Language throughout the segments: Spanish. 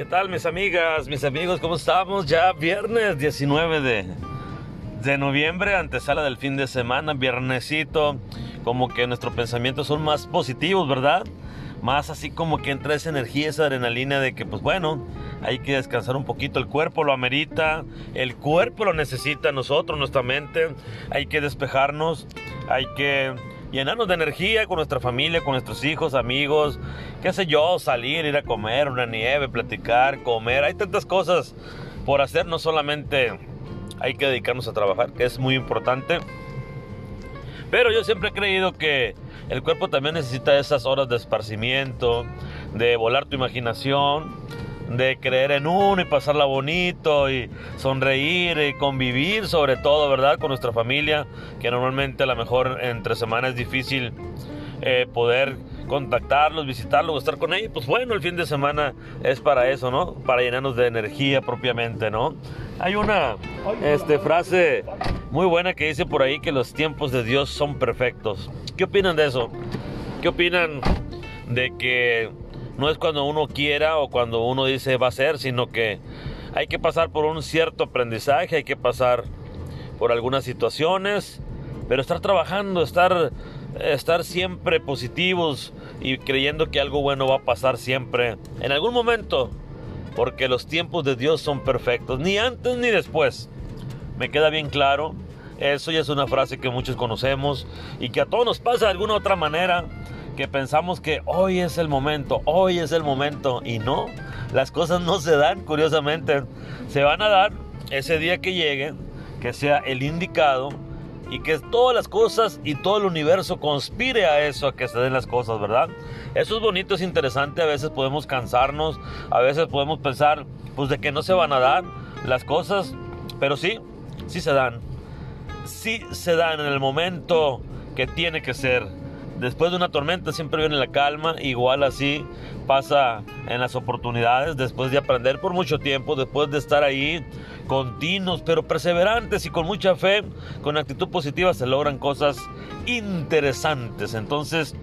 ¿Qué tal mis amigas, mis amigos? ¿Cómo estamos? Ya viernes 19 de, de noviembre, antesala del fin de semana, viernesito, como que nuestros pensamientos son más positivos, ¿verdad? Más así como que entra esa energía, esa adrenalina de que pues bueno, hay que descansar un poquito, el cuerpo lo amerita, el cuerpo lo necesita nosotros, nuestra mente, hay que despejarnos, hay que llenarnos de energía con nuestra familia, con nuestros hijos, amigos, qué sé yo, salir, ir a comer, una nieve, platicar, comer, hay tantas cosas por hacer, no solamente hay que dedicarnos a trabajar, que es muy importante. Pero yo siempre he creído que el cuerpo también necesita esas horas de esparcimiento, de volar tu imaginación, de creer en uno y pasarla bonito y sonreír y convivir sobre todo, ¿verdad? Con nuestra familia, que normalmente a lo mejor entre semanas es difícil eh, poder contactarlos, visitarlos, estar con ellos. Pues bueno, el fin de semana es para eso, ¿no? Para llenarnos de energía propiamente, ¿no? Hay una este, frase muy buena que dice por ahí que los tiempos de Dios son perfectos. ¿Qué opinan de eso? ¿Qué opinan de que no es cuando uno quiera o cuando uno dice va a ser, sino que hay que pasar por un cierto aprendizaje, hay que pasar por algunas situaciones, pero estar trabajando, estar, estar siempre positivos y creyendo que algo bueno va a pasar siempre, en algún momento, porque los tiempos de Dios son perfectos, ni antes ni después. Me queda bien claro, eso ya es una frase que muchos conocemos y que a todos nos pasa de alguna otra manera que pensamos que hoy es el momento, hoy es el momento y no, las cosas no se dan, curiosamente, se van a dar ese día que llegue, que sea el indicado y que todas las cosas y todo el universo conspire a eso, a que se den las cosas, ¿verdad? Eso es bonito, es interesante, a veces podemos cansarnos, a veces podemos pensar pues de que no se van a dar las cosas, pero sí, sí se dan. Sí se dan en el momento que tiene que ser después de una tormenta siempre viene la calma, igual así pasa en las oportunidades, después de aprender por mucho tiempo, después de estar ahí continuos, pero perseverantes y con mucha fe, con actitud positiva se logran cosas interesantes. Entonces,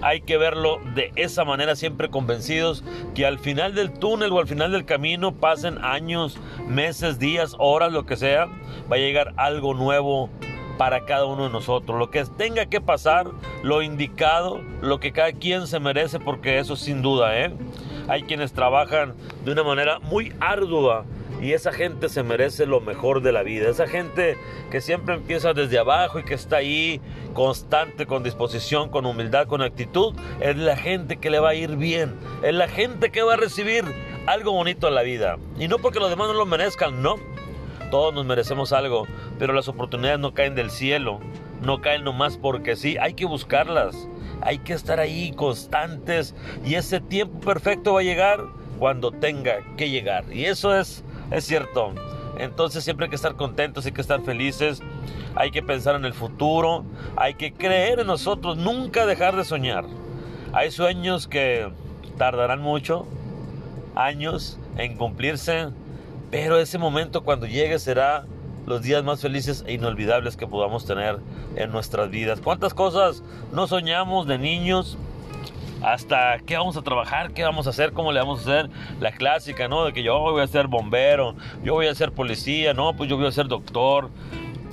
hay que verlo de esa manera, siempre convencidos que al final del túnel o al final del camino pasen años, meses, días, horas, lo que sea, va a llegar algo nuevo para cada uno de nosotros. Lo que tenga que pasar, lo indicado, lo que cada quien se merece, porque eso sin duda, ¿eh? Hay quienes trabajan de una manera muy ardua y esa gente se merece lo mejor de la vida. Esa gente que siempre empieza desde abajo y que está ahí constante, con disposición, con humildad, con actitud, es la gente que le va a ir bien. Es la gente que va a recibir algo bonito en la vida. Y no porque los demás no lo merezcan, no todos nos merecemos algo, pero las oportunidades no caen del cielo, no caen nomás porque sí, hay que buscarlas, hay que estar ahí constantes y ese tiempo perfecto va a llegar cuando tenga que llegar. Y eso es, es cierto. Entonces siempre hay que estar contentos, hay que estar felices, hay que pensar en el futuro, hay que creer en nosotros, nunca dejar de soñar. Hay sueños que tardarán mucho, años en cumplirse, pero ese momento cuando llegue será los días más felices e inolvidables que podamos tener en nuestras vidas. ¿Cuántas cosas no soñamos de niños? Hasta qué vamos a trabajar, qué vamos a hacer, cómo le vamos a hacer. La clásica, ¿no? De que yo voy a ser bombero, yo voy a ser policía, no, pues yo voy a ser doctor.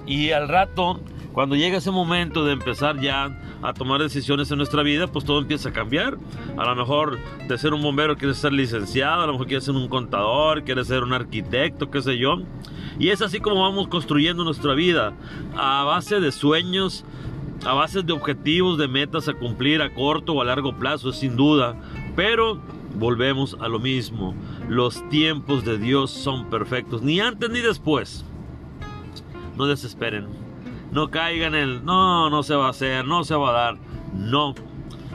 Y al rato, cuando llega ese momento de empezar ya a tomar decisiones en nuestra vida, pues todo empieza a cambiar. A lo mejor de ser un bombero quieres ser licenciado, a lo mejor quieres ser un contador, quieres ser un arquitecto, qué sé yo. Y es así como vamos construyendo nuestra vida, a base de sueños, a base de objetivos, de metas a cumplir a corto o a largo plazo, sin duda. Pero volvemos a lo mismo. Los tiempos de Dios son perfectos, ni antes ni después. No desesperen no caigan en el, no, no se va a hacer, no se va a dar. No,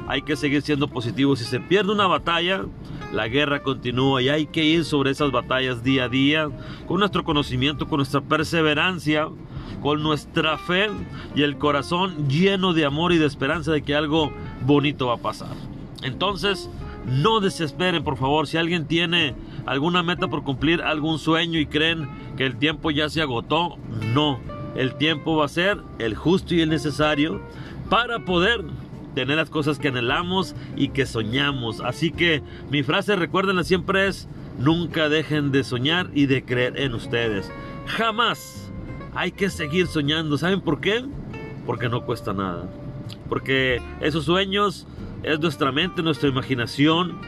hay que seguir siendo positivos. Si se pierde una batalla, la guerra continúa y hay que ir sobre esas batallas día a día con nuestro conocimiento, con nuestra perseverancia, con nuestra fe y el corazón lleno de amor y de esperanza de que algo bonito va a pasar. Entonces, no desesperen, por favor. Si alguien tiene alguna meta por cumplir, algún sueño y creen que el tiempo ya se agotó, no el tiempo va a ser el justo y el necesario para poder tener las cosas que anhelamos y que soñamos. Así que mi frase, recuérdenla siempre es, Nunca dejen de soñar y de creer en ustedes. Jamás hay que seguir soñando. ¿Saben por qué? Porque no cuesta nada. Porque esos sueños es nuestra mente, nuestra imaginación,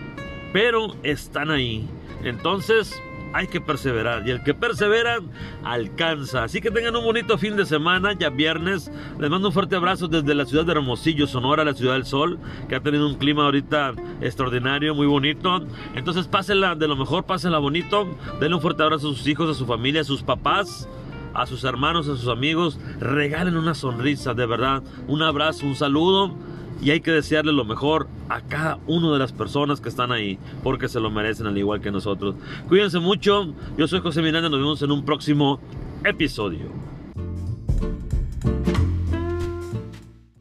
pero están ahí. Entonces, hay que perseverar. Y el que persevera, alcanza. Así que tengan un bonito fin de semana, ya viernes. Les mando un fuerte abrazo desde la ciudad de Hermosillo, Sonora, la ciudad del sol, que ha tenido un clima ahorita extraordinario, muy bonito. Entonces pásenla de lo mejor, pásenla bonito. Denle un fuerte abrazo a sus hijos, a su familia, a sus papás a sus hermanos, a sus amigos, regalen una sonrisa, de verdad, un abrazo, un saludo y hay que desearle lo mejor a cada una de las personas que están ahí, porque se lo merecen al igual que nosotros. Cuídense mucho, yo soy José Miranda, nos vemos en un próximo episodio.